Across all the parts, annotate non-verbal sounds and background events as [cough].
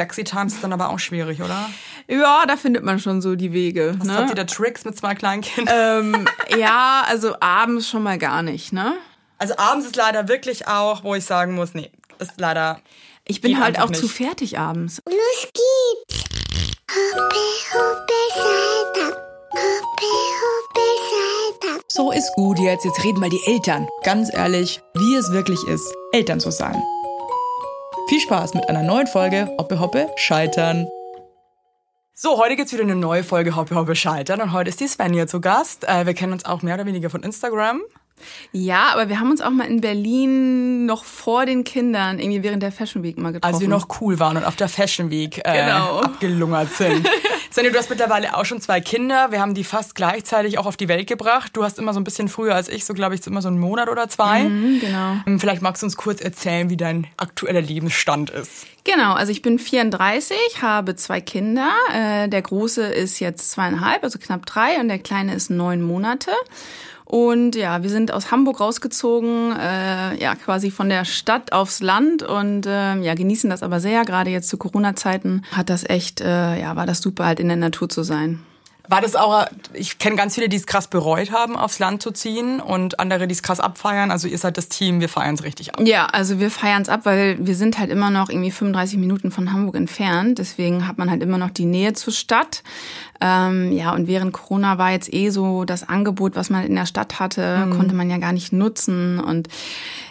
sexy tanzt, ist dann aber auch schwierig, oder? Ja, da findet man schon so die Wege. Was ne? habt ihr da Tricks mit zwei kleinen Kindern? ähm, ja, also abends schon mal gar nicht, ne? Also abends ist leider wirklich auch, wo ich sagen muss, nee, ist leider. Ich bin halt auch zu nicht. fertig abends. Los geht's! Hoppe, hoppe. So ist gut jetzt, jetzt reden mal die Eltern. Ganz ehrlich, wie es wirklich ist, Eltern zu sein. Viel Spaß mit einer neuen Folge Hoppe Hoppe Scheitern. So, heute gibt's wieder eine neue Folge Hoppe Hoppe Scheitern und heute ist die Svenja zu Gast. Äh, wir kennen uns auch mehr oder weniger von Instagram. Ja, aber wir haben uns auch mal in Berlin noch vor den Kindern irgendwie während der Fashion Week mal getroffen. Als wir noch cool waren und auf der Fashion Week äh, Genau. abgelungert sind. [laughs] Svenja, du hast mittlerweile auch schon zwei Kinder. Wir haben die fast gleichzeitig auch auf die Welt gebracht. Du hast immer so ein bisschen früher als ich, so glaube ich, immer so einen Monat oder zwei. Mhm, genau. Ähm, Vielleicht magst du uns kurz erzählen, wie dein aktueller Lebensstand ist. Genau, also ich bin 34, habe zwei Kinder. Äh, der große ist jetzt zweieinhalb, also knapp drei, und der kleine ist neun Monate. Und ja, wir sind aus Hamburg rausgezogen, äh, ja, quasi von der Stadt aufs Land und äh, ja, genießen das aber sehr. Gerade jetzt zu Corona-Zeiten hat das echt, äh, ja, war das super, halt in der Natur zu sein. War das auch, ich kenne ganz viele, die es krass bereut haben, aufs Land zu ziehen und andere, die es krass abfeiern. Also ihr seid das Team, wir feiern es richtig ab. Ja, also wir feiern es ab, weil wir sind halt immer noch irgendwie 35 Minuten von Hamburg entfernt. Deswegen hat man halt immer noch die Nähe zur Stadt. Ähm, ja, und während Corona war jetzt eh so das Angebot, was man in der Stadt hatte, konnte man ja gar nicht nutzen. Und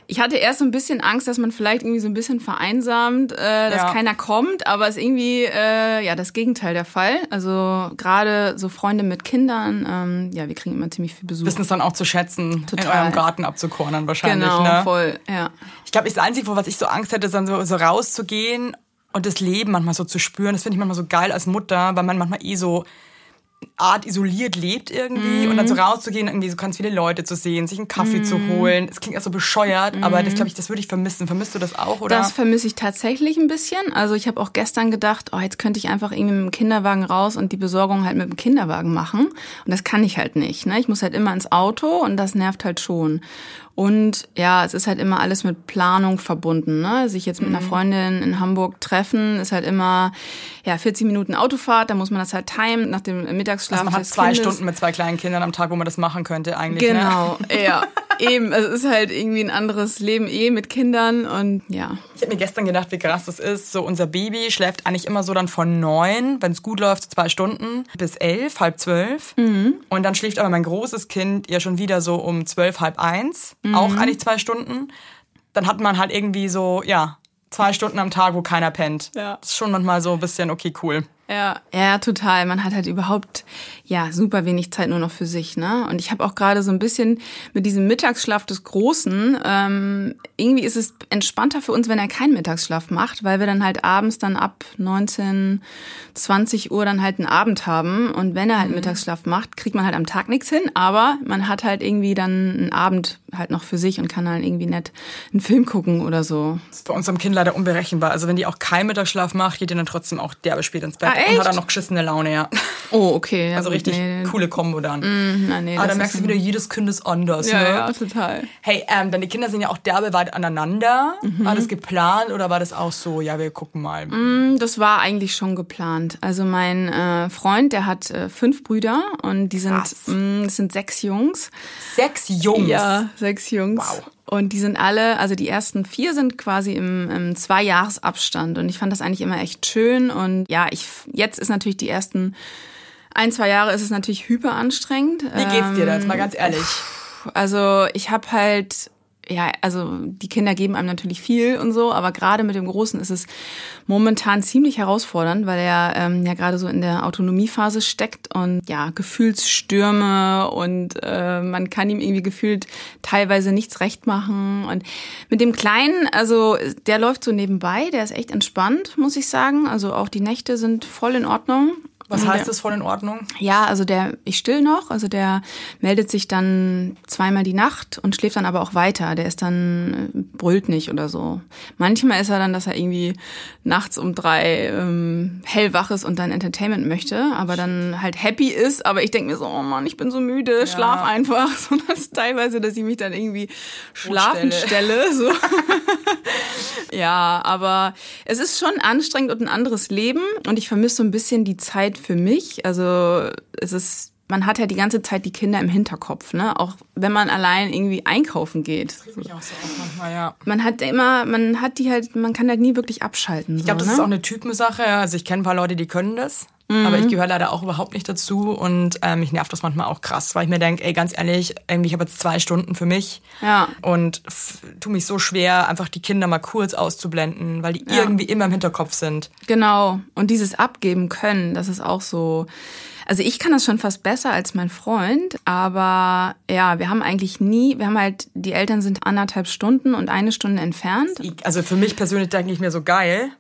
ich hatte erst so ein bisschen Angst, dass man vielleicht irgendwie so ein bisschen vereinsamt, äh, dass Ja. keiner kommt, aber es ist irgendwie äh, ja das Gegenteil der Fall. Also gerade so Freunde mit Kindern, ähm, ja, wir kriegen immer ziemlich viel Besuch. Wissen es dann auch zu schätzen, in Total. eurem Garten abzukornern wahrscheinlich. genau, ne? voll, ja. Ich glaube, das Einzige, wo was ich so Angst hätte, ist dann so, so rauszugehen und das Leben manchmal so zu spüren. Das finde ich manchmal so geil als Mutter, weil man manchmal eh so Art isoliert lebt irgendwie und dann so rauszugehen, irgendwie so ganz viele Leute zu sehen, sich einen Kaffee zu holen. Es klingt ja so bescheuert, aber das glaube ich, das würde ich vermissen. Vermisst du das auch oder? Das vermisse ich tatsächlich ein bisschen. Also ich habe auch gestern gedacht, oh, jetzt könnte ich einfach irgendwie mit dem Kinderwagen raus und die Besorgung halt mit dem Kinderwagen machen. Und das kann ich halt nicht. Ne? Ich muss halt immer ins Auto und das nervt halt schon. Und ja, es ist halt immer alles mit Planung verbunden. Ne? Sich jetzt mit einer Freundin in Hamburg treffen, ist halt immer ja 40 Minuten Autofahrt. Da muss man das halt timen nach dem Mittagsschlaf. also man hat zwei Kindes. Stunden mit zwei kleinen Kindern am Tag, wo man das machen könnte eigentlich. Ne? Genau, ja, [laughs] eben. Also Es ist halt irgendwie ein anderes Leben eh mit Kindern und ja. Ich habe mir gestern gedacht, wie krass das ist. So unser Baby schläft eigentlich immer so dann von neun, wenn es gut läuft, so zwei Stunden bis elf, halb zwölf. Und dann schläft aber mein großes Kind ja schon wieder so um zwölf, halb eins, auch eigentlich zwei Stunden. Dann hat man halt irgendwie so, ja, zwei Stunden am Tag, wo keiner pennt. Ja. Das ist schon manchmal so ein bisschen, okay, cool. Ja, ja, total. Man hat halt überhaupt ja super wenig Zeit nur noch für sich, ne? Und ich habe auch gerade so ein bisschen mit diesem Mittagsschlaf des Großen. Ähm, irgendwie ist es entspannter für uns, wenn er keinen Mittagsschlaf macht, weil wir dann halt abends dann ab 19, 20 Uhr dann halt einen Abend haben. Und wenn er halt Mittagsschlaf macht, kriegt man halt am Tag nichts hin, aber man hat halt irgendwie dann einen Abend halt noch für sich und kann dann irgendwie nett einen Film gucken oder so. Das ist bei unserem Kind leider unberechenbar. Also wenn die auch keinen Mittagsschlaf macht, geht die dann trotzdem auch derbe spät ins Bett Ah, und hat echt? dann noch geschissene Laune, ja. [laughs] Oh, okay. Ja, Also richtig nee. coole Kombo dann. Na, nee, Aber das da merkst du wieder, jedes Kind ist anders. Ja, ne? ja, total. Hey, ähm, deine Kinder sind ja auch derbe weit aneinander. Mhm. War das geplant oder war das auch so, ja, wir gucken mal? Das war eigentlich schon geplant. Also mein äh, Freund, der hat äh, fünf Brüder und die sind, mh, das sind sechs Jungs. Sechs Jungs. Ja, sechs Jungs. Wow. Und die sind alle, also die ersten vier sind quasi im, im Zweijahresabstand. Und ich fand das eigentlich immer echt schön. Und ja, ich jetzt ist natürlich die ersten ein, zwei Jahre ist es natürlich hyper anstrengend. Wie geht's dir da jetzt mal ganz ehrlich? Also ich habe halt, ja, also die Kinder geben einem natürlich viel und so, aber gerade mit dem Großen ist es momentan ziemlich herausfordernd, weil er ähm, ja gerade so in der Autonomiephase steckt und ja, Gefühlsstürme und äh, man kann ihm irgendwie gefühlt teilweise nichts recht machen. Und mit dem Kleinen, also der läuft so nebenbei, der ist echt entspannt, muss ich sagen. Also auch die Nächte sind voll in Ordnung. Was heißt das voll in Ordnung? ja, also der, ich still noch, also der meldet sich dann zweimal die Nacht und schläft dann aber auch weiter. Der ist dann, äh, brüllt nicht oder so. Manchmal ist er dann, dass er irgendwie nachts um drei ähm, hellwach ist und dann Entertainment möchte, aber dann halt happy ist. Aber ich denke mir so, oh Mann, ich bin so müde, schlaf einfach. [laughs] So das teilweise, dass ich mich dann irgendwie schlafen stelle. So. [laughs] Ja, aber es ist schon anstrengend und ein anderes Leben und ich vermisse so ein bisschen die Zeit für mich. Also es ist, man hat ja die ganze Zeit die Kinder im Hinterkopf, ne? Auch wenn man allein irgendwie einkaufen geht. Mich auch so auf manchmal, ja. Man hat immer, man hat die halt, man kann halt nie wirklich abschalten. Ich glaube, so, das ne? ist auch eine Typensache. Also ich kenne ein paar Leute, die können das. Mhm. Aber ich gehöre leider auch überhaupt nicht dazu und ähm, mich nervt das manchmal auch krass, weil ich mir denke, ey, ganz ehrlich, irgendwie ich habe jetzt zwei Stunden für mich Ja. und tu mich so schwer, einfach die Kinder mal kurz auszublenden, weil die Ja. irgendwie immer im Hinterkopf sind. Genau. Und dieses Abgeben können, das ist auch so. Also ich kann das schon fast besser als mein Freund, aber ja, wir haben eigentlich nie, wir haben halt, die Eltern sind anderthalb Stunden und eine Stunde entfernt, also für mich persönlich denke ich mir so geil.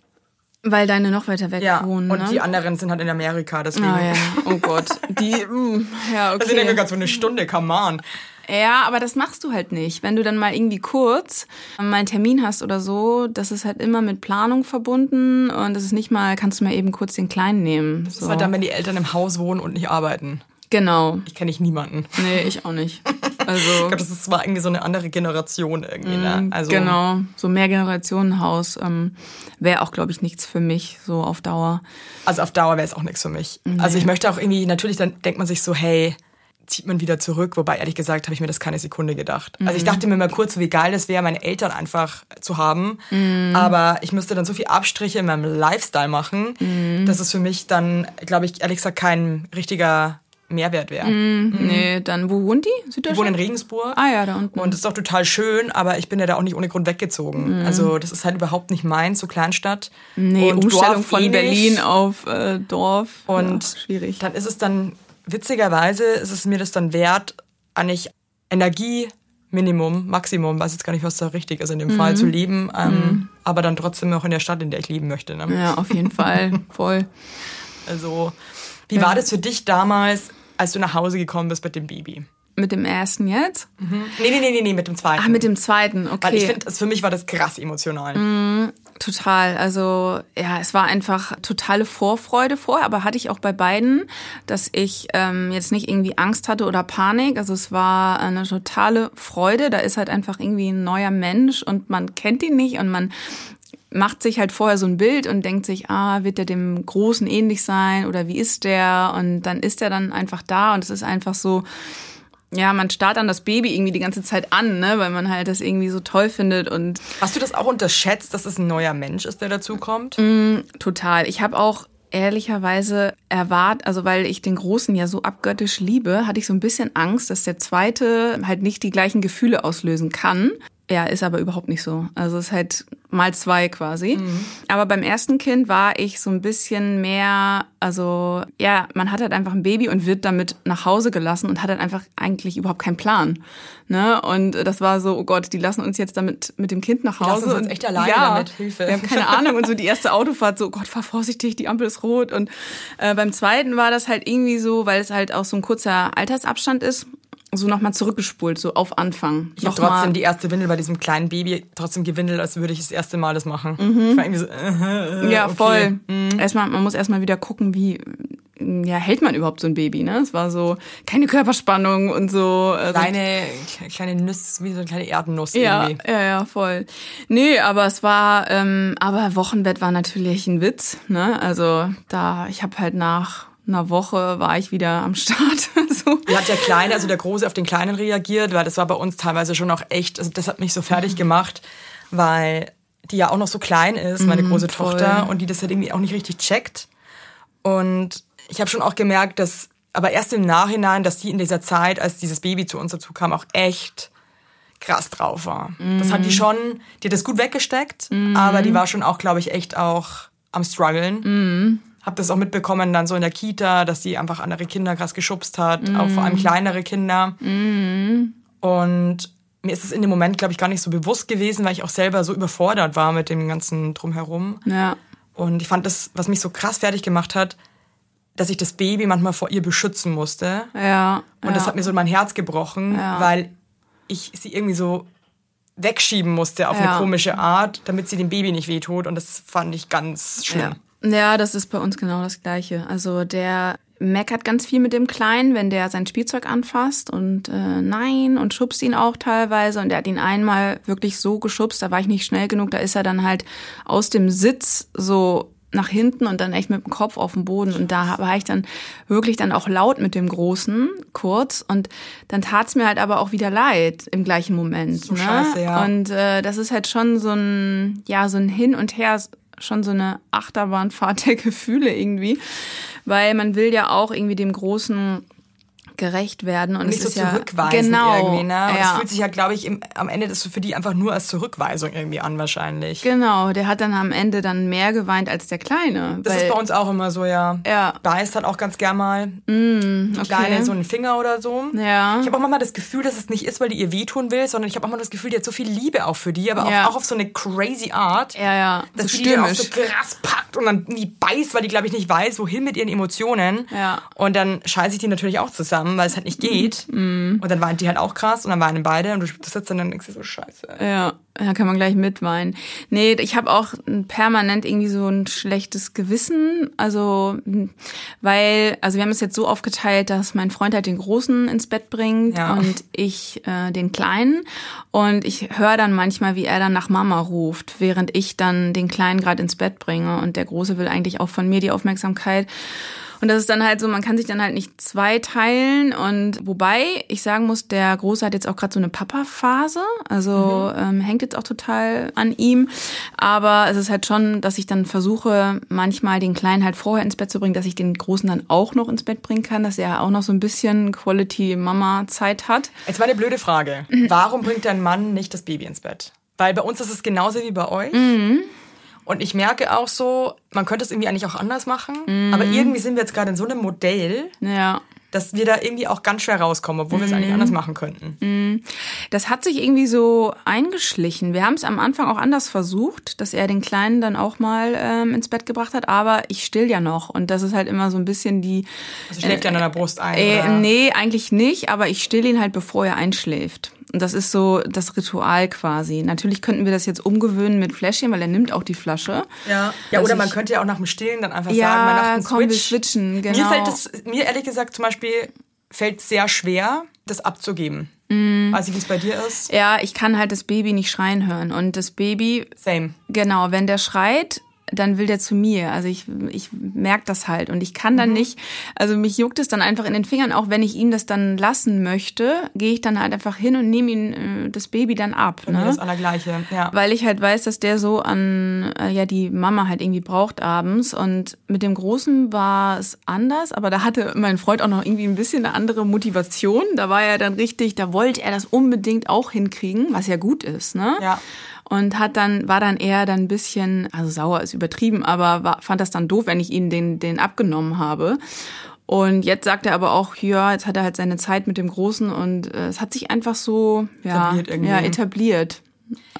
Weil deine noch weiter weg Ja, wohnen. und ne? die anderen sind halt in Amerika, deswegen. Ah ja, [laughs] oh Gott. Die, mm, ja, Also ich denke okay. gerade so eine Stunde, come on. Ja, aber das machst du halt nicht. Wenn du dann mal irgendwie kurz mal einen Termin hast oder so, das ist halt immer mit Planung verbunden und das ist nicht mal, kannst du mal eben kurz den Kleinen nehmen. Das So. ist halt dann, wenn die Eltern im Haus wohnen und nicht arbeiten. Genau. Ich kenne ich niemanden. Nee, ich auch nicht. [laughs] Ich Also glaube, das ist zwar irgendwie so eine andere Generation irgendwie, ne? Also genau, so Mehrgenerationenhaus ähm, wäre auch, glaube ich, nichts für mich so auf Dauer. Also auf Dauer wäre es auch nichts für mich. Also ich möchte auch irgendwie, natürlich, dann denkt man sich so, hey, zieht man wieder zurück. Wobei, ehrlich gesagt, habe ich mir das keine Sekunde gedacht. Also ich dachte mir mal kurz, wie geil es wäre, meine Eltern einfach zu haben. Aber ich müsste dann so viel Abstriche in meinem Lifestyle machen, dass es für mich dann, glaube ich, ehrlich gesagt, kein richtiger Mehrwert wäre. Nee, dann, wo wohnt die? Ich wohne in Süddeutschland? Regensburg. Ah ja, da unten. Und das ist auch total schön, aber ich bin ja da auch nicht ohne Grund weggezogen. Also das ist halt überhaupt nicht meins, so Kleinstadt. nee, Und Umstellung Dorf von eh nicht. Berlin auf äh, Dorf. Und ja, schwierig. dann ist es dann, witzigerweise ist es mir das dann wert, eigentlich Energieminimum, Maximum, weiß jetzt gar nicht, was da richtig ist in dem Mhm. Fall, zu leben, ähm, aber dann trotzdem noch in der Stadt, in der ich leben möchte. Ne? Ja, auf jeden Fall. [laughs] Voll. Also, wie war das für dich damals, als du nach Hause gekommen bist mit dem Baby? Mit dem ersten jetzt? Nee, nee, nee, nee, nee mit dem zweiten. Ah, mit dem zweiten, okay. Weil ich finde, für mich war das krass emotional. Total. Also ja, es war einfach totale Vorfreude vorher, aber hatte ich auch bei beiden, dass ich ähm, jetzt nicht irgendwie Angst hatte oder Panik. Also es war eine totale Freude. Da ist halt einfach irgendwie ein neuer Mensch und man kennt ihn nicht und man macht sich halt vorher so ein Bild und denkt sich, ah, wird der dem Großen ähnlich sein oder wie ist der? Und dann ist er dann einfach da und es ist einfach so, ja, man starrt dann das Baby irgendwie die ganze Zeit an, ne, weil man halt das irgendwie so toll findet und Hast du das auch unterschätzt, dass es ein neuer Mensch ist, der dazukommt? Total. Ich habe auch ehrlicherweise erwartet, also weil ich den Großen ja so abgöttisch liebe, hatte ich so ein bisschen Angst, dass der Zweite halt nicht die gleichen Gefühle auslösen kann. Ja, ist aber überhaupt nicht so. Also es ist halt mal zwei quasi. Aber beim ersten Kind war ich so ein bisschen mehr, also ja, man hat halt einfach ein Baby und wird damit nach Hause gelassen und hat halt einfach eigentlich überhaupt keinen Plan. Ne? Und das war so, oh Gott, die lassen uns jetzt damit mit dem Kind nach lassen Hause. uns jetzt und- echt alleine ja, damit, Hilfe. Wir haben keine [laughs] Ahnung und so die erste Autofahrt so, oh Gott, fahr vorsichtig, die Ampel ist rot. Und äh, beim zweiten war das halt irgendwie so, weil es halt auch so ein kurzer Altersabstand ist, so nochmal zurückgespult, so auf Anfang. Ich habe trotzdem die erste Windel bei diesem kleinen Baby trotzdem gewindelt, als würde ich das erste Mal das machen. Ich war irgendwie so, äh, Ja, okay. voll. Erstmal, man muss erstmal wieder gucken, wie ja, hält man überhaupt so ein Baby, ne? Es war so keine Körperspannung und so. Also, Kleine, kleine Nuss, wie so eine kleine Erdennuss ja, irgendwie. ja, ja, voll. Nee, aber es war, ähm, aber Wochenbett war natürlich ein Witz, ne? Also da, ich habe halt nach einer Woche war ich wieder am Start. [laughs] so. Wie hat der Kleine, also der Große, auf den Kleinen reagiert? Weil das war bei uns teilweise schon auch echt, also das hat mich so fertig gemacht, weil die ja auch noch so klein ist, meine große Mhm, voll. Tochter, und die das halt irgendwie auch nicht richtig checkt. Und ich habe schon auch gemerkt, dass, aber erst im Nachhinein, dass die in dieser Zeit, als dieses Baby zu uns dazu kam, auch echt krass drauf war. Das hat die schon, die hat das gut weggesteckt, aber die war schon auch, glaube ich, echt auch am struggeln. Hab das auch mitbekommen dann so in der Kita, dass sie einfach andere Kinder krass geschubst hat, auch vor allem kleinere Kinder. Und mir ist es in dem Moment, glaube ich, gar nicht so bewusst gewesen, weil ich auch selber so überfordert war mit dem ganzen Drumherum. Ja. Und ich fand das, was mich so krass fertig gemacht hat, dass ich das Baby manchmal vor ihr beschützen musste. Ja. Und ja. das hat mir so mein Herz gebrochen, Ja. weil ich sie irgendwie so wegschieben musste auf Ja. eine komische Art, damit sie dem Baby nicht wehtut. Und das fand ich ganz schlimm. Ja. das ist bei uns genau das Gleiche. Also der, meckert ganz viel mit dem Kleinen, wenn der sein Spielzeug anfasst und äh, nein und schubst ihn auch teilweise. Und er hat ihn einmal wirklich so geschubst, da war ich nicht schnell genug, da ist er dann halt aus dem Sitz so nach hinten und dann echt mit dem Kopf auf dem Boden. Und da war ich dann wirklich dann auch laut mit dem Großen, kurz. Und dann tat's mir halt aber auch wieder leid im gleichen Moment. So ne? scheiße, ja. Und äh, das ist halt schon so ein, ja, so ein Hin und Her, schon so eine Achterbahnfahrt der Gefühle irgendwie. Weil man will ja auch irgendwie dem Großen gerecht werden und nicht es so ist ja zurückweisen genau irgendwie, ne? Und ja. das fühlt sich ja, glaube ich, im, am Ende das für die einfach nur als Zurückweisung irgendwie an wahrscheinlich. Genau, der hat dann am Ende dann mehr geweint als der Kleine. Das weil, ist bei uns auch immer so, ja. Ja. Beißt hat auch ganz gern mal Mm, okay. Kleine so einen Finger oder so. Ja. Ich habe auch manchmal das Gefühl, dass es nicht ist, weil die ihr wehtun will, sondern ich habe auch mal das Gefühl, die hat so viel Liebe auch für die, aber auch, Ja. auch auf so eine crazy Art. Ja, ja, Dass so die die dann auch so krass packt und dann die beißt, weil die, glaube ich, nicht weiß, wohin mit ihren Emotionen. Ja. Und dann scheiße ich die natürlich auch zusammen, weil es halt nicht geht. Mhm. Und dann weint die halt auch krass und dann weinen beide und du sitzt dann und denkst so, scheiße. Ja, da kann man gleich mitweinen. Nee, ich habe auch permanent irgendwie so ein schlechtes Gewissen. Also, weil, also wir haben es jetzt so aufgeteilt, dass mein Freund halt den Großen ins Bett bringt Ja. und ich äh, den Kleinen. Und ich höre dann manchmal, wie er dann nach Mama ruft, während ich dann den Kleinen gerade ins Bett bringe. Und der Große will eigentlich auch von mir die Aufmerksamkeit. Und das ist dann halt so, man kann sich dann halt nicht zweiteilen. Und wobei ich sagen muss, der Große hat jetzt auch gerade so eine Papa-Phase. Also ähm, hängt jetzt auch total an ihm. Aber es ist halt schon, dass ich dann versuche, manchmal den Kleinen halt vorher ins Bett zu bringen, dass ich den Großen dann auch noch ins Bett bringen kann, dass er auch noch so ein bisschen Quality-Mama-Zeit hat. Jetzt mal eine blöde Frage. Warum bringt dein Mann nicht das Baby ins Bett? Weil bei uns ist es genauso wie bei euch. Und ich merke auch so, man könnte es irgendwie eigentlich auch anders machen. Aber irgendwie sind wir jetzt gerade in so einem Modell, Ja. dass wir da irgendwie auch ganz schwer rauskommen, obwohl wir es eigentlich anders machen könnten. Das hat sich irgendwie so eingeschlichen. Wir haben es am Anfang auch anders versucht, dass er den Kleinen dann auch mal ähm, ins Bett gebracht hat, aber ich still ja noch. Und das ist halt immer so ein bisschen die. Also schläft er an deiner Brust ein. Äh, oder? nee, eigentlich nicht, aber ich still ihn halt, bevor er einschläft. Und das ist so das Ritual quasi. Natürlich könnten wir das jetzt umgewöhnen mit Fläschchen, weil er nimmt auch die Flasche. Ja, ja Dass oder man ich- könnte ja auch nach dem Stillen dann einfach Ja, sagen, man macht einen komm, wir Switch. switchen, Mir genau. fällt das, mir ehrlich gesagt zum Beispiel, fällt sehr schwer, das abzugeben. Mhm. Weiß ich, wie es bei dir ist? Ja, ich kann halt das Baby nicht schreien hören. Und das Baby Same. Genau, wenn der schreit, dann will der zu mir. Also ich, ich merke das halt und ich kann Mhm. dann nicht, also mich juckt es dann einfach in den Fingern, auch wenn ich ihm das dann lassen möchte, gehe ich dann halt einfach hin und nehme ihm äh, das Baby dann ab. Mir Ne? das Allergleiche. Ja. Weil ich halt weiß, dass der so an, äh, ja, die Mama halt irgendwie braucht abends. Und mit dem Großen war es anders, aber da hatte mein Freund auch noch irgendwie ein bisschen eine andere Motivation. Da war er dann richtig, da wollte er das unbedingt auch hinkriegen, was ja gut ist, ne? Ja. Und hat dann, war dann eher dann ein bisschen, also sauer ist übertrieben, aber war, fand das dann doof, wenn ich ihn den, den abgenommen habe. Und jetzt sagt er aber auch, ja, jetzt hat er halt seine Zeit mit dem Großen und äh, es hat sich einfach so, ja, Etabliert ja, etabliert.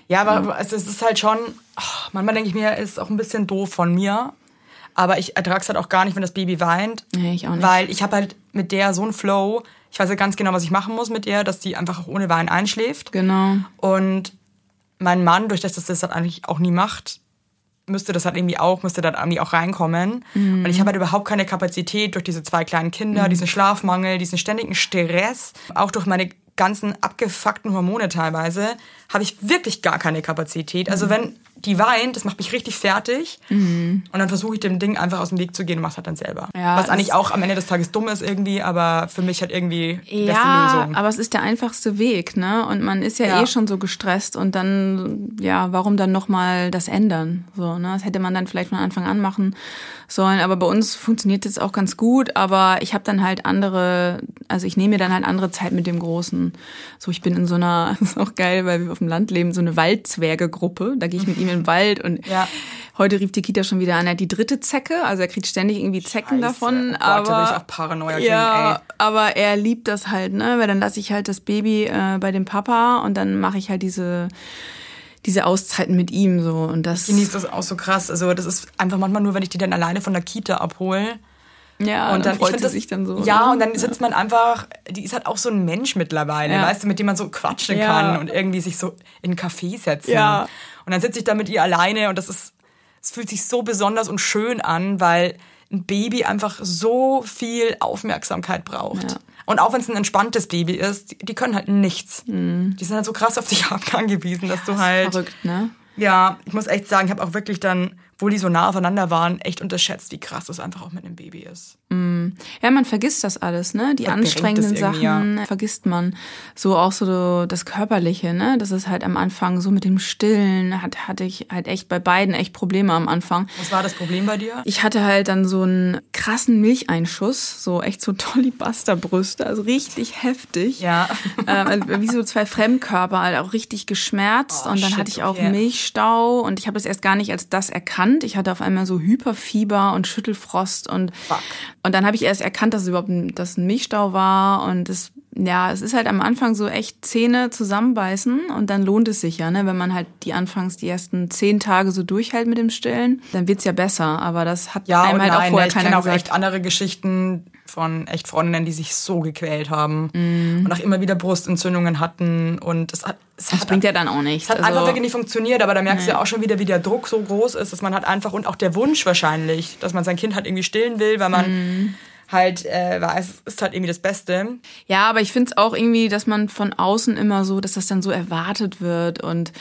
Ja, aber es ist halt schon, ach, manchmal denke ich mir, es ist auch ein bisschen doof von mir. Aber ich ertrage es halt auch gar nicht, wenn das Baby weint. Nee, ich auch nicht. Weil ich habe halt mit der so einen Flow. Ich weiß ja ganz genau, was ich machen muss mit der, dass die einfach auch ohne Wein einschläft. Genau. Und mein Mann, durch das, dass das halt eigentlich auch nie macht, müsste das halt irgendwie auch, müsste da irgendwie auch reinkommen. Und ich habe halt überhaupt keine Kapazität durch diese zwei kleinen Kinder, diesen Schlafmangel, diesen ständigen Stress, auch durch meine ganzen abgefuckten Hormone teilweise, habe ich wirklich gar keine Kapazität. Also wenn die weint, das macht mich richtig fertig. Und dann versuche ich dem Ding einfach aus dem Weg zu gehen und mache es halt dann selber. Ja, Was eigentlich auch am Ende des Tages dumm ist irgendwie, aber für mich halt irgendwie die beste Ja, Lösung. aber es ist der einfachste Weg, ne? Und man ist ja, Ja. eh schon so gestresst und dann, ja, warum dann nochmal das ändern? So, ne? Das hätte man dann vielleicht von Anfang an machen sollen. Aber bei uns funktioniert das auch ganz gut, aber ich habe dann halt andere, also ich nehme mir dann halt andere Zeit mit dem Großen. So, ich bin in so einer, das [laughs] ist auch geil, weil wir auf dem Land leben, so eine Waldzwerge-Gruppe. Da gehe ich mit ihm in den Wald und Ja. heute rief die Kita schon wieder an, er hat die dritte Zecke, also er kriegt ständig irgendwie Zecken Scheiße. davon. Oh Gott, aber da ich auch Paranoia kriegen, ja, ey. aber er liebt das halt, ne? Weil dann lasse ich halt das Baby äh, bei dem Papa und dann mache ich halt diese diese Auszeiten mit ihm so und das genießt das auch so krass. Also das ist einfach manchmal nur, wenn ich die dann alleine von der Kita abhole. Ja Und dann, freut ich find sie das, sich dann so. Ja, ne? und dann sitzt man einfach, die ist halt auch so ein Mensch mittlerweile, Ja. weißt du, mit dem man so quatschen Ja. kann und irgendwie sich so in einen Café setzen. Ja. Und dann sitze ich da mit ihr alleine und das ist, es fühlt sich so besonders und schön an, weil ein Baby einfach so viel Aufmerksamkeit braucht. Ja. Und auch wenn es ein entspanntes Baby ist, die, die können halt nichts. Die sind halt so krass auf dich [laughs] angewiesen, dass du halt. Verrückt, ne? Ja, ich muss echt sagen, ich habe auch wirklich dann, wo die so nah aufeinander waren, echt unterschätzt, wie krass das einfach auch mit einem Baby ist. Ja, man vergisst das alles, ne? Die Verdrängt anstrengenden Sachen vergisst man. So auch so das Körperliche, ne? Das ist halt am Anfang so mit dem Stillen, hat, hatte ich halt echt bei beiden echt Probleme am Anfang. Was war das Problem bei dir? Ich hatte halt dann so einen krassen Milcheinschuss, so echt so [laughs] Tollibuster-Brüste, also richtig heftig. Ja. [laughs] Ähm, also wie so zwei Fremdkörper, halt auch richtig geschmerzt. Oh, und dann shit, hatte ich auch okay. Milchstau und ich habe das erst gar nicht als das erkannt. Ich hatte auf einmal so Hyperfieber und Schüttelfrost und Fuck. Und dann habe ich erst erkannt, dass es überhaupt ein, dass ein Milchstau war und es ja, es ist halt am Anfang so echt Zähne zusammenbeißen und dann lohnt es sich ja, ne? Wenn man halt die anfangs die ersten zehn Tage so durchhält mit dem Stillen, dann wird's ja besser. Aber das hat Ja, einem halt auch nein, vorher ich keiner auch gesagt. echt andere Geschichten von echt Freundinnen, die sich so gequält haben Mhm. und auch immer wieder Brustentzündungen hatten und es hat es das hat, bringt ja dann auch nichts. es hat Also- einfach wirklich nicht funktioniert, aber da merkst du ja auch schon wieder, wie der Druck so groß ist, dass man halt einfach und auch der Wunsch wahrscheinlich, dass man sein Kind halt irgendwie stillen will, weil man Mhm. Halt äh, weiß, es ist halt irgendwie das Beste. Ja, aber ich finde es auch irgendwie, dass man von außen immer so, dass das dann so erwartet wird und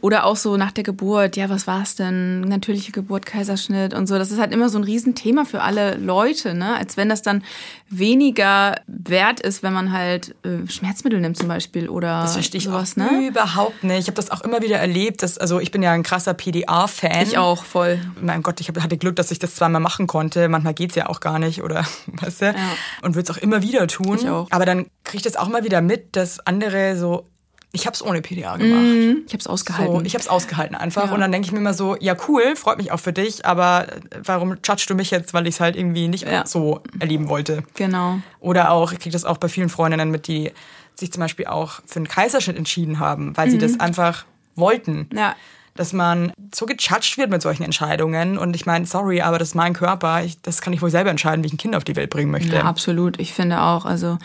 oder auch so nach der Geburt, ja, was war's denn? Natürliche Geburt, Kaiserschnitt und so. Das ist halt immer so ein Riesenthema für alle Leute, ne? Als wenn das dann weniger wert ist, wenn man halt äh, Schmerzmittel nimmt zum Beispiel oder Das verstehe ich sowas, auch ne? überhaupt nicht. Ich habe das auch immer wieder erlebt, dass, also ich bin ja ein krasser PDA-Fan. Ich auch voll. mein Gott, ich hatte Glück, dass ich das zweimal machen konnte. Manchmal geht's ja auch gar nicht oder weißt du? Und würde es auch immer wieder tun. Ich auch. Aber dann kriege ich das auch mal wieder mit, dass andere so, ich habe es ohne PDA gemacht. Ich hab's ausgehalten. So, ich habe es ausgehalten einfach. Ja. Und dann denke ich mir immer so, ja cool, freut mich auch für dich, aber warum judgst du mich jetzt, weil ich es halt irgendwie nicht Ja. so erleben wollte? genau. Oder auch, ich kriege das auch bei vielen Freundinnen mit, die sich zum Beispiel auch für einen Kaiserschnitt entschieden haben, weil sie das einfach wollten. Mhm. Ja. Dass man so gejudged wird mit solchen Entscheidungen. Und ich meine, sorry, aber das ist mein Körper. Ich, das kann ich wohl selber entscheiden, wie ich ein Kind auf die Welt bringen möchte. Ja, absolut. Ich finde auch, also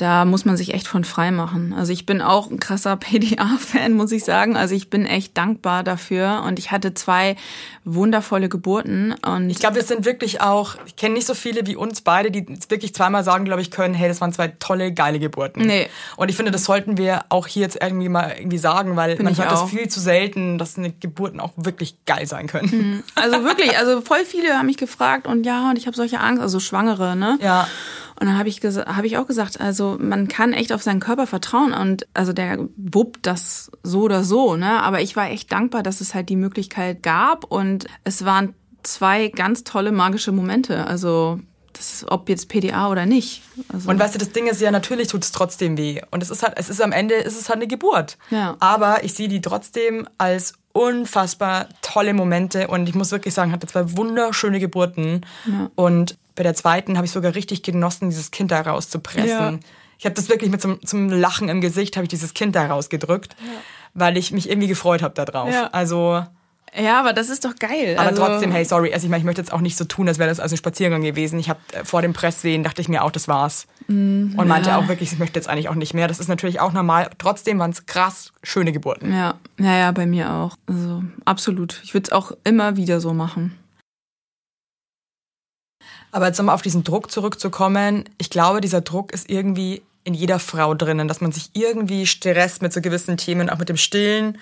da muss man sich echt von frei machen. Also ich bin auch ein krasser [laughs] PDA-Fan, muss ich sagen. Also ich bin echt dankbar dafür und ich hatte zwei wundervolle Geburten und Ich glaube, das sind wirklich auch, ich kenne nicht so viele wie uns beide, die wirklich zweimal sagen, glaube ich, können, hey, das waren zwei tolle, geile Geburten. Nee. Und ich finde, das sollten wir auch hier jetzt irgendwie mal irgendwie sagen, weil man ich hört das viel zu selten, dass eine Geburten auch wirklich geil sein können. also wirklich, also voll viele haben mich gefragt und ja, und ich habe solche Angst, also Schwangere, ne? Ja. Und dann habe ich, hab ich auch gesagt, also man kann echt auf seinen Körper vertrauen und also der wuppt das so oder so, ne? Aber ich war echt dankbar, dass es halt die Möglichkeit gab und es waren zwei ganz tolle magische Momente. Also das ist, ob jetzt PDA oder nicht. Also, Und weißt du, das Ding ist ja, natürlich tut es trotzdem weh. Und es ist halt, es ist am Ende, es ist halt eine Geburt. Ja. Aber ich sehe die trotzdem als unfassbar tolle Momente. Und ich muss wirklich sagen, hatte zwei wunderschöne Geburten. Und bei der zweiten habe ich sogar richtig genossen, dieses Kind da rauszupressen. Ja. Ich habe das wirklich mit so, so einem Lachen im Gesicht, habe ich dieses Kind da rausgedrückt, weil ich mich irgendwie gefreut habe darauf. Ja. Also, ja, aber das ist doch geil. aber also, trotzdem, hey, sorry, also ich meine, ich möchte jetzt auch nicht so tun, als wäre das also ein Spaziergang gewesen. Ich habe äh, vor dem Presswehen dachte ich mir auch, das war's. Und meinte ja. auch wirklich, ich möchte jetzt eigentlich auch nicht mehr. Das ist natürlich auch normal. Trotzdem waren es krass schöne Geburten. Ja, ja, ja, bei mir auch. Also absolut. Ich würde es auch immer wieder so machen. Aber jetzt nochmal auf diesen Druck zurückzukommen. Ich glaube, dieser Druck ist irgendwie in jeder Frau drinnen, dass man sich irgendwie stresst mit so gewissen Themen, auch mit dem Stillen.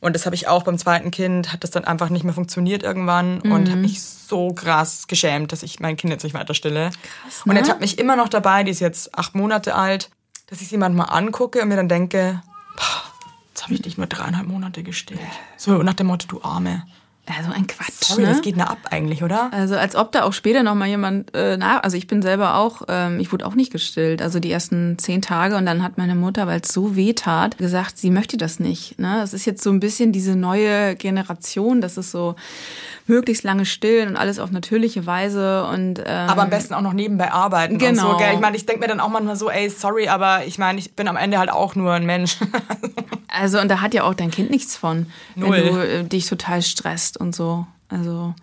Und das habe ich auch beim zweiten Kind, hat das dann einfach nicht mehr funktioniert irgendwann und habe mich so krass geschämt, dass ich mein Kind jetzt nicht weiter stille. Krass, Und ne? jetzt hat mich immer noch dabei, die ist jetzt acht Monate alt, dass ich sie manchmal angucke und mir dann denke, "Pah, jetzt habe ich dich nur dreieinhalb Monate gestillt. So nach dem Motto, du Arme. Also ein Quatsch. Sorry, ne? das geht nah ab eigentlich, oder? Also als ob da auch später noch mal jemand äh, nach, also ich bin selber auch, ähm, ich wurde auch nicht gestillt, also die ersten zehn Tage und dann hat meine Mutter, weil es so weh tat, gesagt, sie möchte das nicht. Ne, es ist jetzt so ein bisschen diese neue Generation, das ist so möglichst lange stillen und alles auf natürliche Weise und ähm, Aber am besten auch noch nebenbei arbeiten Genau. und so, gell? Ich meine, ich denke mir dann auch manchmal so, ey, sorry, aber ich meine, ich bin am Ende halt auch nur ein Mensch. [laughs] also und da hat ja auch dein Kind nichts von, Null. wenn du äh, dich total stresst und so. Also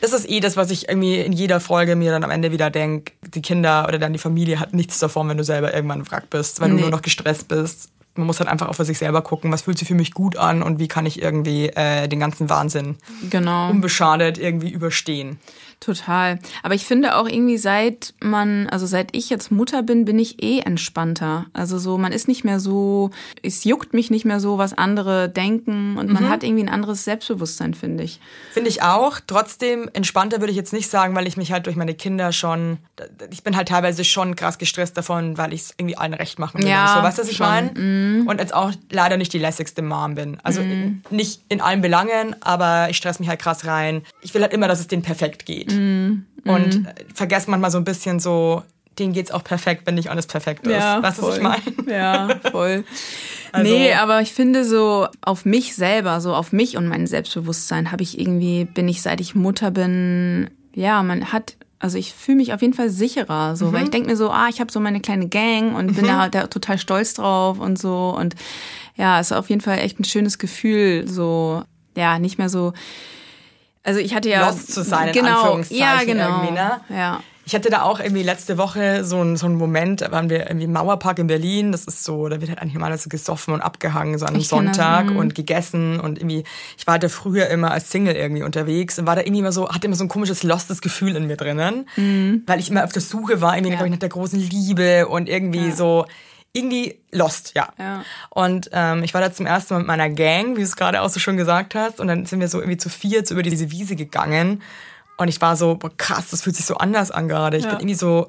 Das ist eh das, was ich irgendwie in jeder Folge mir dann am Ende wieder denk. Die Kinder oder dann die Familie hat nichts davon, wenn du selber irgendwann Wrack bist, weil Nee. du nur noch gestresst bist. Man muss halt einfach auch für sich selber gucken, was fühlt sich für mich gut an und wie kann ich irgendwie äh, den ganzen Wahnsinn genau. unbeschadet irgendwie überstehen. Total. Aber ich finde auch irgendwie seit man, also seit ich jetzt Mutter bin, bin ich eh entspannter. Also so, man ist nicht mehr so, es juckt mich nicht mehr so, was andere denken und man hat irgendwie ein anderes Selbstbewusstsein, finde ich. Finde ich auch. Trotzdem entspannter würde ich jetzt nicht sagen, weil ich mich halt durch meine Kinder schon, ich bin halt teilweise schon krass gestresst davon, weil ich es irgendwie allen recht machen will. Ja, so, weißt du, was ich meine? Und jetzt auch leider nicht die lässigste Mom bin. Also nicht in allen Belangen, aber ich stress mich halt krass rein. Ich will halt immer, dass es denen perfekt geht. Und äh, vergesse manchmal so ein bisschen so, denen geht's auch perfekt, wenn nicht alles perfekt ist. du, was ich meine? [laughs] Ja, voll. Also- nee, aber ich finde so auf mich selber, so auf mich und mein Selbstbewusstsein habe ich irgendwie, bin ich seit ich Mutter bin, ja, man hat, also ich fühle mich auf jeden Fall sicherer, so, weil ich denke mir so, ah, ich habe so meine kleine Gang und bin da halt da total stolz drauf und so und ja, ist auf jeden Fall echt ein schönes Gefühl, so, ja, nicht mehr so, also ich hatte ja Lost zu sein, in genau, Anführungszeichen ja, genau, irgendwie, ne? ja. Ich hatte da auch irgendwie letzte Woche so einen, so einen Moment, da waren wir irgendwie im Mauerpark in Berlin. Das ist so, da wird halt eigentlich immer alles so gesoffen und abgehangen, so an einem Ich kenn das, Sonntag und gegessen und irgendwie, ich war da früher immer als Single irgendwie unterwegs und war da irgendwie immer so, hatte immer so ein komisches lostes Gefühl in mir drinnen, weil ich immer auf der Suche war, irgendwie, Mhm. Ja. glaube ich, nach der großen Liebe und irgendwie so, irgendwie lost, ja. Ja. Und ähm, ich war da zum ersten Mal mit meiner Gang, wie du es gerade auch so schon gesagt hast. Und dann sind wir so irgendwie zu viert über diese Wiese gegangen. Und ich war so, boah, krass, das fühlt sich so anders an gerade. Ich Ja. bin irgendwie so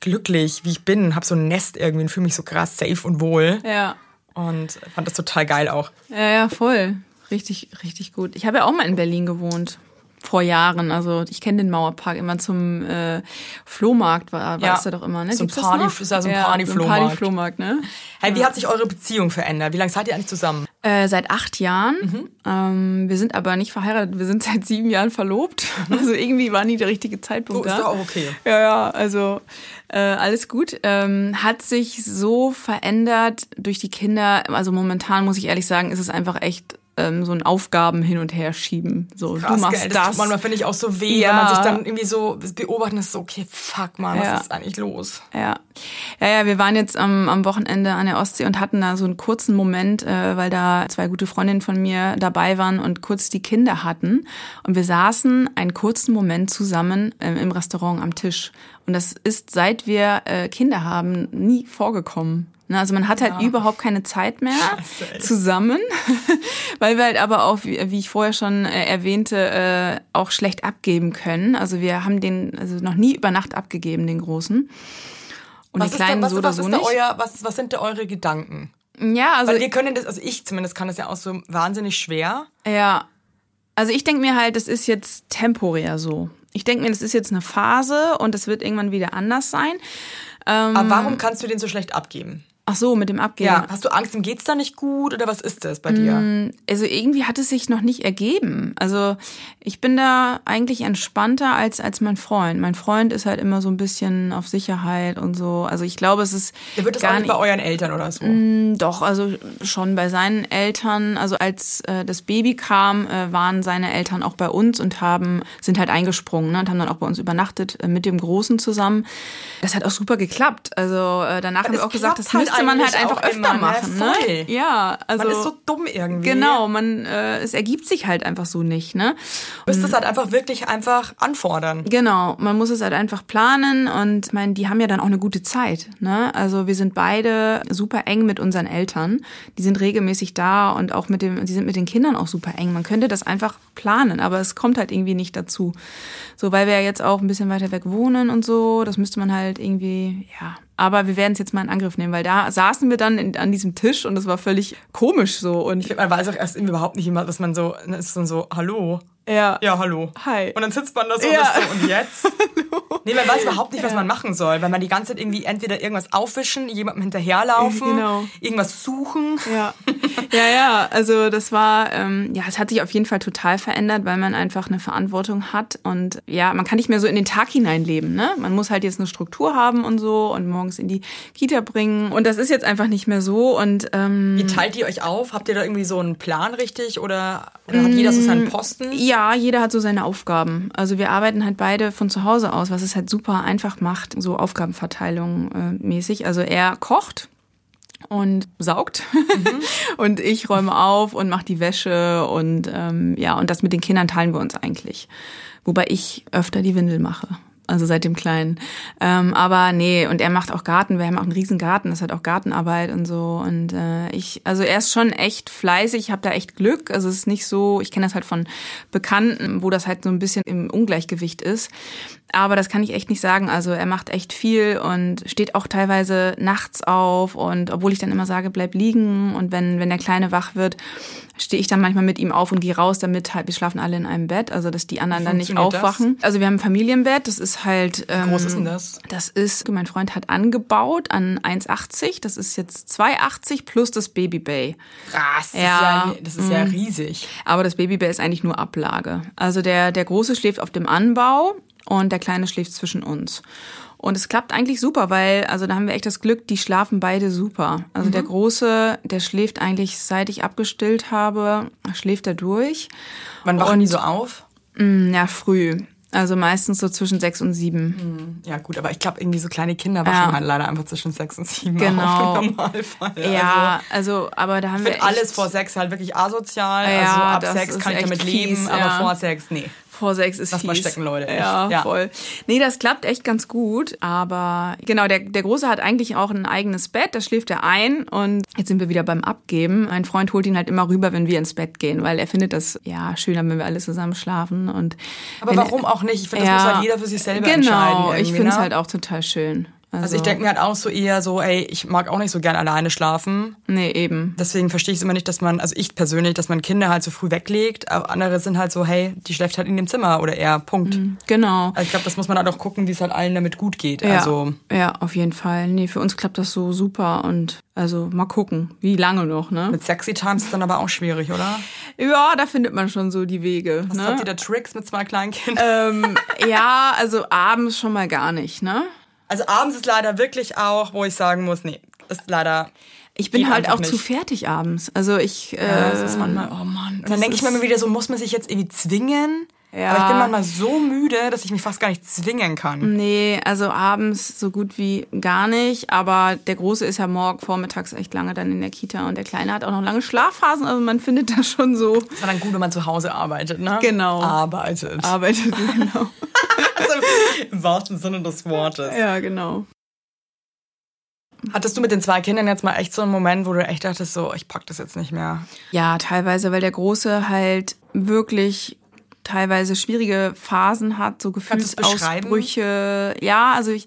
glücklich, wie ich bin, habe so ein Nest irgendwie und fühle mich so krass safe und wohl. Ja. Und fand das total geil auch. Ja, ja, voll. Richtig, richtig gut. Ich habe ja auch mal in Berlin gewohnt. Vor Jahren. Also ich kenne den Mauerpark immer zum äh, Flohmarkt, war, war Ja. es ja doch immer, ne? So ein das Party- noch? ist ja so ein Ja, Partyflohmarkt. Partyflohmarkt, ne? Hey, wie hat sich eure Beziehung verändert? Wie lange seid ihr eigentlich zusammen? Äh, seit acht Jahren. Mhm. Ähm, wir sind aber nicht verheiratet, wir sind [laughs] seit sieben Jahren verlobt. Also irgendwie war nie der richtige Zeitpunkt Oh, ist da. doch auch okay. Ja, ja, also äh, alles gut. Ähm, hat sich so verändert durch die Kinder. Also momentan muss ich ehrlich sagen, ist es einfach echt ähm, so ein Aufgaben hin und her schieben. So, Krass, du machst gell? das. tut manchmal finde ich auch so weh, Ja. wenn man sich dann irgendwie so beobachtet und ist so, okay, fuck man, Ja. was ist eigentlich los? Ja. ja, ja, wir waren jetzt am, am Wochenende an der Ostsee und hatten da so einen kurzen Moment, äh, weil da zwei gute Freundinnen von mir dabei waren und kurz die Kinder hatten. Und wir saßen einen kurzen Moment zusammen ähm, im Restaurant am Tisch. Und das ist, seit wir äh, Kinder haben, nie vorgekommen. Ne, Also man hat halt überhaupt keine Zeit mehr Scheiße, zusammen, [laughs] weil wir halt aber auch, wie, ich vorher schon äh, erwähnte, äh, auch schlecht abgeben können. Also wir haben den also noch nie über Nacht abgegeben, den großen. Und Was die da, kleinen was, so oder was, so nicht. euer, was, was sind da eure Gedanken? ja, also Weil wir können das, also ich zumindest kann das ja auch so wahnsinnig schwer. ja, also ich denke mir halt, das ist jetzt temporär so. Ich denke mir, das ist jetzt eine Phase und das wird irgendwann wieder anders sein. Aber warum kannst du den so schlecht abgeben? Ach so, mit dem Abgeben. Ja. Hast du Angst, ihm geht's da nicht gut oder was ist das bei dir? Also irgendwie hat es sich noch nicht ergeben. Also ich bin da eigentlich entspannter als, als mein Freund. Mein Freund ist halt immer so ein bisschen auf Sicherheit und so. Also ich glaube, es ist Der wird das gar auch nicht bei euren Eltern oder so. Doch, also schon bei seinen Eltern. Also als äh, das Baby kam, äh, waren seine Eltern auch bei uns und haben sind halt eingesprungen ne, und haben dann auch bei uns übernachtet äh, mit dem Großen zusammen. Das hat auch super geklappt. Also äh, danach haben wir auch gesagt, das halt müsste man halt einfach öfter immer, ne? machen. Ne? Voll. Ja, also Man ist so dumm irgendwie. genau, man äh, es ergibt sich halt einfach so nicht. Ne? Du müsst das halt einfach wirklich einfach anfordern. Genau, man muss es halt einfach planen und ich meine, die haben ja dann auch eine gute Zeit. Ne? Also wir sind beide super eng mit unseren Eltern. Die sind regelmäßig da und auch mit dem, die sind mit den Kindern auch super eng. Man könnte das einfach planen, aber es kommt halt irgendwie nicht dazu. So, weil wir ja jetzt auch ein bisschen weiter weg wohnen und so, das müsste man halt irgendwie, ja. Aber wir werden es jetzt mal in Angriff nehmen, weil da saßen wir dann in, an diesem Tisch und es war völlig komisch so und Ich finde, man weiß auch erst überhaupt nicht immer, dass man so, ne, ist dann so, hallo. Ja, Ja, hallo. Hi. Und dann sitzt man da so, Ja. und ist so und jetzt? [laughs] Nee, man weiß überhaupt nicht, was man machen soll, weil man die ganze Zeit irgendwie entweder irgendwas aufwischen, jemandem hinterherlaufen, [laughs] Genau. irgendwas suchen. Ja, ja, ja. Also das war, ähm, ja, es hat sich auf jeden Fall total verändert, weil man einfach eine Verantwortung hat und ja, man kann nicht mehr so in den Tag hineinleben. Ne? Man muss halt jetzt eine Struktur haben und so und morgens in die Kita bringen und das ist jetzt einfach nicht mehr so und ähm, Wie teilt ihr euch auf? Habt ihr da irgendwie so einen Plan richtig oder, oder hat jeder so seinen Posten? Ja, jeder hat so seine Aufgaben. Also wir arbeiten halt beide von zu Hause aus, was es halt super einfach macht, so Aufgabenverteilung äh, mäßig. Also er kocht und saugt [laughs] und ich räume auf und mache die Wäsche und ähm, ja und das mit den Kindern teilen wir uns eigentlich Wobei ich öfter die Windel mache. Also seit dem Kleinen. Ähm, aber nee, und er macht auch Garten. Wir haben auch einen riesen Garten. Das hat auch Gartenarbeit und so. Und äh, ich, also er ist schon echt fleißig. Ich habe da echt Glück. Also es ist nicht so, ich kenne das halt von Bekannten, wo das halt so ein bisschen im Ungleichgewicht ist. Aber das kann ich echt nicht sagen. Also er macht echt viel und steht auch teilweise nachts auf. Und obwohl ich dann immer sage, bleib liegen. Und wenn, wenn der Kleine wach wird, stehe ich dann manchmal mit ihm auf und gehe raus, damit halt, wir schlafen alle in einem Bett, also dass die anderen dann nicht funktioniert das? aufwachen. Also wir haben ein Familienbett, das ist halt. Ähm, Wie groß ist denn das? Das ist, mein Freund hat angebaut an 1,80. Das ist jetzt 2,80 plus das Babybay. Krass. Das Ja. ist ja, das ist ja riesig. Aber das Babybay ist eigentlich nur Ablage. Also der, der Große schläft auf dem Anbau und der Kleine schläft zwischen uns. Und es klappt eigentlich super, weil, also da haben wir echt das Glück, die schlafen beide super. Also Mhm. der Große, der schläft eigentlich, seit ich abgestillt habe, schläft er durch. Wann wachen die so auf? Mm, Ja, früh. Also meistens so zwischen sechs und sieben. Ja gut, aber ich glaube, irgendwie so kleine Kinder wachen Ja. halt leider einfach zwischen sechs und sieben Genau. auf im Normalfall. Ja, also, aber da haben Also, wir ich finde echt, alles vor sechs halt wirklich asozial. Ja, also ab sechs kann ich damit fies, leben, aber ja. vor sechs, nee. Vor sechs ist Lass mal stecken, Leute. Ja, Ja. voll. Nee, das klappt echt ganz gut. Aber genau, der, der Große hat eigentlich auch ein eigenes Bett, da schläft er ein. Und jetzt sind wir wieder beim Abgeben. Mein Freund holt ihn halt immer rüber, wenn wir ins Bett gehen, weil er findet das ja schöner, wenn wir alle zusammen schlafen. Und Aber warum auch nicht? Ich finde, das muss halt jeder für sich selber entscheiden. Genau, ich finde es ne? halt auch total schön. Also ich denke mir halt auch so eher so, ey, ich mag auch nicht so gern alleine schlafen. Nee, eben. Deswegen verstehe ich es immer nicht, dass man, also ich persönlich, dass man Kinder halt so früh weglegt. Aber andere sind halt so, hey, die schläft halt in dem Zimmer oder er, Punkt. Genau. Also ich glaube, das muss man halt auch gucken, wie es halt allen damit gut geht. Ja, Also ja, auf jeden Fall. Nee, für uns klappt das so super und also mal gucken, wie lange noch, ne? mit Sexy Times ist dann aber auch schwierig, oder? Ja, da findet man schon so die Wege. Was ne? habt ihr da Tricks mit zwei kleinen Kindern? ähm, ja, also abends schon mal gar nicht, ne? Also abends ist leider wirklich auch, wo ich sagen muss, nee, ist leider. Ich bin halt auch zu nicht. fertig abends. Also ich. Äh, Ja, das ist manchmal, oh Mann. Dann denke ich mir immer wieder so, muss man sich jetzt irgendwie zwingen? Ja. Aber ich bin manchmal so müde, dass ich mich fast gar nicht zwingen kann. Nee, also abends so gut wie gar nicht. Aber der Große ist ja morgen vormittags echt lange dann in der Kita und der Kleine hat auch noch lange Schlafphasen. Also man findet das schon so. Ist dann gut, wenn man zu Hause arbeitet, ne? Genau. Arbeitet. Arbeitet, [laughs] genau. Also, [laughs] Im wahrsten Sinne des Wortes. ja, genau. Hattest du mit den zwei Kindern jetzt mal echt so einen Moment, wo du echt dachtest, so, ich pack das jetzt nicht mehr? Ja, teilweise, weil der Große halt wirklich teilweise schwierige Phasen hat, so? Gefühlsausbrüche. Ja, also ich,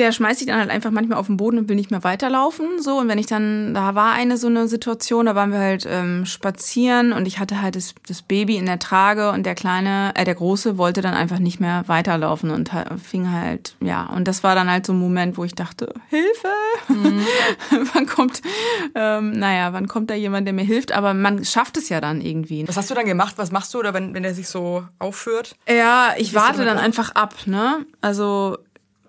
der schmeißt sich dann halt einfach manchmal auf den Boden und will nicht mehr weiterlaufen. So, und wenn ich dann, da war eine so eine Situation, da waren wir halt ähm, spazieren und ich hatte halt das, das Baby in der Trage und der kleine, äh, der Große wollte dann einfach nicht mehr weiterlaufen und fing halt, ja, und das war dann halt so ein Moment, wo ich dachte, Hilfe! [laughs] wann kommt, ähm, naja, wann kommt da jemand, der mir hilft? Aber man schafft es ja dann irgendwie. Was hast du dann gemacht? Was machst du, oder wenn, wenn der sich so aufführt? Ja, ich warte dann einfach ab, ne? Also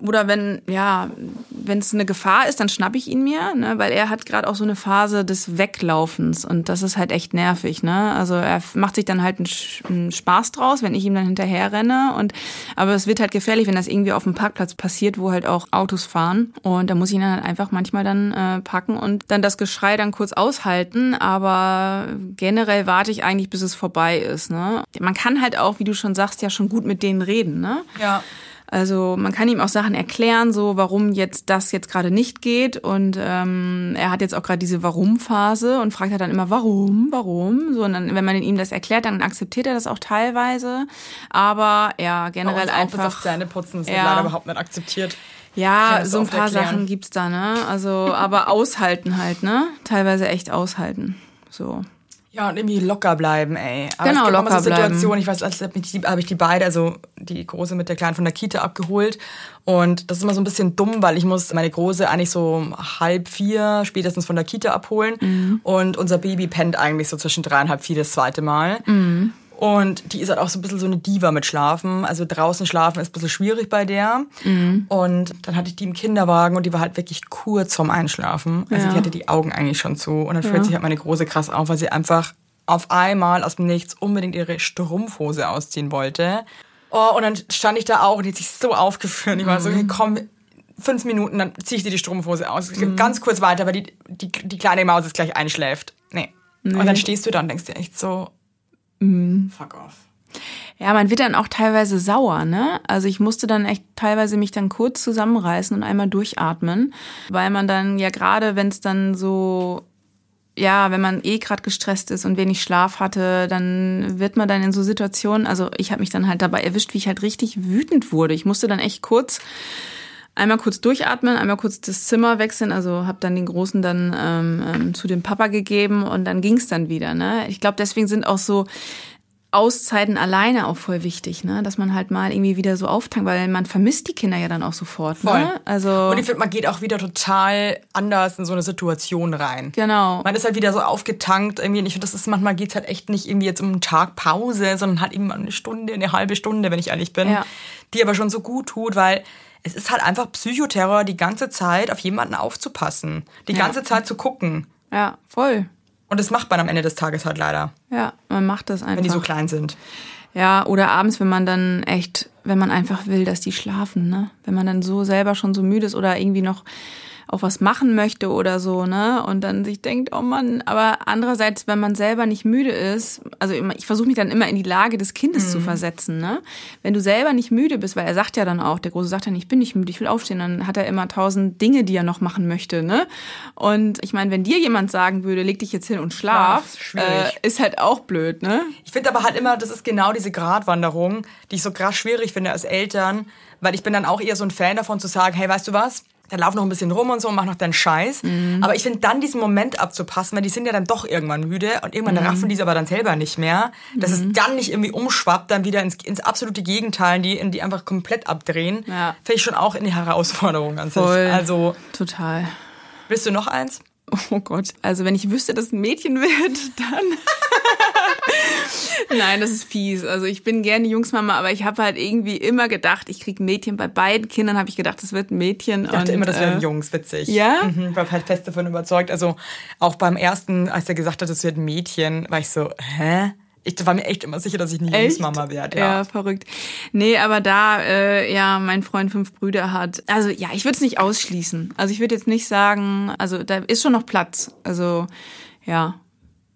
oder wenn ja, wenn es eine Gefahr ist, dann schnapp ich ihn mir, ne? Weil er hat gerade auch so eine Phase des Weglaufens und das ist halt echt nervig, ne? Also er macht sich dann halt einen, einen Spaß draus, wenn ich ihm dann hinterher renne und aber es wird halt gefährlich, wenn das irgendwie auf dem Parkplatz passiert, wo halt auch Autos fahren und da muss ich ihn dann halt einfach manchmal dann äh, packen und dann das Geschrei dann kurz aushalten, aber generell warte ich eigentlich, bis es vorbei ist, ne? Man kann halt auch, wie du schon sagst, ja schon gut mit denen reden, ne? Ja. Also man kann ihm auch Sachen erklären, so warum jetzt das jetzt gerade nicht geht. Und ähm, er hat jetzt auch gerade diese Warum-Phase und fragt halt dann immer, warum, warum. So, und dann, wenn man ihm das erklärt, dann akzeptiert er das auch teilweise. Aber ja, generell auch bis auf einfach. Zähneputzen, das Ja. wird leider überhaupt nicht akzeptiert. Ja, so ein paar erklären. Sachen gibt's da, ne? Also, aber aushalten halt, ne? Teilweise echt aushalten. So. Ja, und irgendwie locker bleiben, ey. Aber Genau, es gibt locker so bleiben. Situationen, ich weiß, als habe ich, die, hab ich die beide, also die Große mit der Kleinen von der Kita abgeholt. Und das ist immer so ein bisschen dumm, weil ich muss meine Große eigentlich so halb vier spätestens von der Kita abholen. Mhm. Und unser Baby pennt eigentlich so zwischen drei und halb vier das zweite Mal. Mhm. Und die ist halt auch so ein bisschen so eine Diva mit Schlafen. Also draußen schlafen ist ein bisschen schwierig bei der. Mhm. Und dann hatte ich die im Kinderwagen und die war halt wirklich kurz vorm Einschlafen. Also Ja. die hatte die Augen eigentlich schon zu. Und dann fühlt sich halt meine Große krass auf, weil sie einfach auf einmal aus dem Nichts unbedingt ihre Strumpfhose ausziehen wollte. Oh, und dann stand ich da auch und die hat sich so aufgeführt. Ich war so, hey, komm, fünf Minuten, dann ziehe ich dir die Strumpfhose aus. Ganz kurz weiter, weil die, die, die kleine Maus jetzt gleich einschläft. Nee. Und dann stehst du da und denkst dir echt so, fuck off. Ja, man wird dann auch teilweise sauer, ne? Also ich musste dann echt teilweise mich dann kurz zusammenreißen und einmal durchatmen, weil man dann ja gerade, wenn es dann so ja, wenn man eh gerade gestresst ist und wenig Schlaf hatte, dann wird man dann in so Situationen, also ich habe mich dann halt dabei erwischt, wie ich halt richtig wütend wurde. Ich musste dann echt kurz einmal kurz durchatmen, einmal kurz das Zimmer wechseln, also habe dann den Großen dann ähm, ähm, zu dem Papa gegeben und dann ging's dann wieder. Ne? Ich glaube, deswegen sind auch so Auszeiten alleine auch voll wichtig, ne? Dass man halt mal irgendwie wieder so auftankt, weil man vermisst die Kinder ja dann auch sofort. Voll. Ne? Also Und ich finde, man geht auch wieder total anders in so eine Situation rein. genau. Man ist halt wieder so aufgetankt irgendwie. Und ich finde, das ist manchmal geht's halt echt nicht irgendwie jetzt um einen Tag Pause, sondern halt eben eine Stunde, eine halbe Stunde, wenn ich ehrlich bin, Ja. die aber schon so gut tut, weil es ist halt einfach Psychoterror, die ganze Zeit auf jemanden aufzupassen, die Ja. ganze Zeit zu gucken. Ja, voll. Und das macht man am Ende des Tages halt leider, Ja, man macht das einfach. wenn die so klein sind. Ja, oder abends, wenn man dann echt, wenn man einfach will, dass die schlafen, ne? Wenn man dann so selber schon so müde ist oder irgendwie noch auch was machen möchte oder so, ne? Und dann sich denkt, oh Mann, aber andererseits, wenn man selber nicht müde ist, also ich versuche mich dann immer in die Lage des Kindes zu versetzen, ne? Wenn du selber nicht müde bist, weil er sagt ja dann auch, der Große sagt dann, ich bin nicht müde, ich will aufstehen, dann hat er immer tausend Dinge, die er noch machen möchte, ne? Und ich meine, wenn dir jemand sagen würde, leg dich jetzt hin und schlaf, Schlaf, äh, ist halt auch blöd, ne? Ich finde aber halt immer, das ist genau diese Gratwanderung, die ich so krass schwierig finde als Eltern, weil ich bin dann auch eher so ein Fan davon zu sagen, hey, weißt du was? Dann lauf noch ein bisschen rum und so und mach noch deinen Scheiß. Aber ich finde dann diesen Moment abzupassen, weil die sind ja dann doch irgendwann müde und irgendwann raffen die es aber dann selber nicht mehr, dass es dann nicht irgendwie umschwappt, dann wieder ins, ins absolute Gegenteil, die, in die einfach komplett abdrehen, Ja. finde ich schon auch eine Herausforderung an sich. Voll. Also, Total. willst du noch eins? Oh Gott, also wenn ich wüsste, dass es ein Mädchen wird, dann. [laughs] Nein, das ist fies. Also ich bin gerne Jungsmama, aber ich habe halt irgendwie immer gedacht, ich krieg Mädchen. Bei beiden Kindern habe ich gedacht, es wird ein Mädchen. Ich dachte und, immer, das wären äh, Jungs, witzig. ja? Mhm, ich war halt fest davon überzeugt. Also auch beim ersten, als er gesagt hat, es wird ein Mädchen, war ich so, hä? Ich war mir echt immer sicher, dass ich eine Echt? Jungsmama werde. Ja. Ja. verrückt. Nee, aber da, äh, ja, mein Freund fünf Brüder hat. Also ja, ich würde es nicht ausschließen. Also ich würde jetzt nicht sagen, also da ist schon noch Platz. Also ja,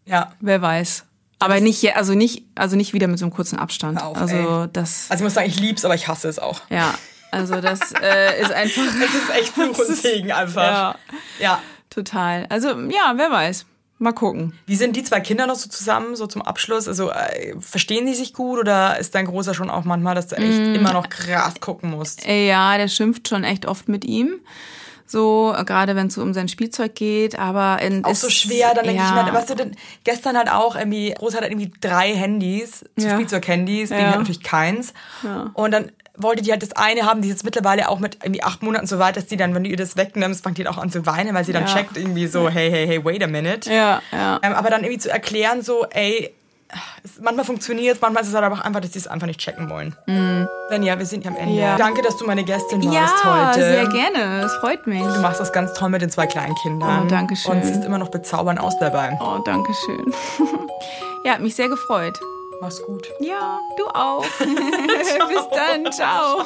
ja. wer weiß. Aber nicht, also nicht, also nicht wieder mit so einem kurzen Abstand. Auf, also ey. das, Also ich muss sagen, ich lieb's, aber ich hasse es auch. ja, also das äh, ist einfach. [laughs] Es ist echt Fluch und [laughs] Segen einfach. Ja. ja. Total. Also ja, wer weiß. Mal gucken. Wie sind die zwei Kinder noch so zusammen, so zum Abschluss? Also äh, verstehen die sich gut oder ist dein Großer schon auch manchmal, dass du echt Mm. immer noch krass gucken musst? Äh, Ja, der schimpft schon echt oft mit ihm. So, äh, gerade wenn es so um sein Spielzeug geht, aber in, Auch es- so schwer, dann denke ja. ich mir, weißt du, denn, gestern hat auch irgendwie, Groß hat irgendwie drei Handys, so Ja. Spielzeug-Handys, Ja. Hat natürlich keins. Und dann wollte die halt das eine haben, die ist jetzt mittlerweile auch mit irgendwie acht Monaten so weit, dass die dann, wenn du ihr das wegnimmst, fängt die auch an zu weinen, weil sie dann Ja. checkt irgendwie so, hey, hey, hey, wait a minute. Ja, ja. Ähm, aber dann irgendwie zu erklären, so, ey, es, manchmal funktioniert es, manchmal ist es halt aber auch einfach, dass sie es einfach nicht checken wollen. Mhm. Lenja, wir sind am Ende. Ja. Danke, dass du meine Gästin Ja, warst heute. sehr gerne. Es freut mich. Du machst das ganz toll mit den zwei kleinen Kindern. Oh, danke schön. Und siehst immer noch bezaubernd aus dabei. Oh, danke schön. [laughs] ja, hat mich sehr gefreut. Mach's gut. Ja, du auch. [laughs] Bis dann. [laughs] Ciao.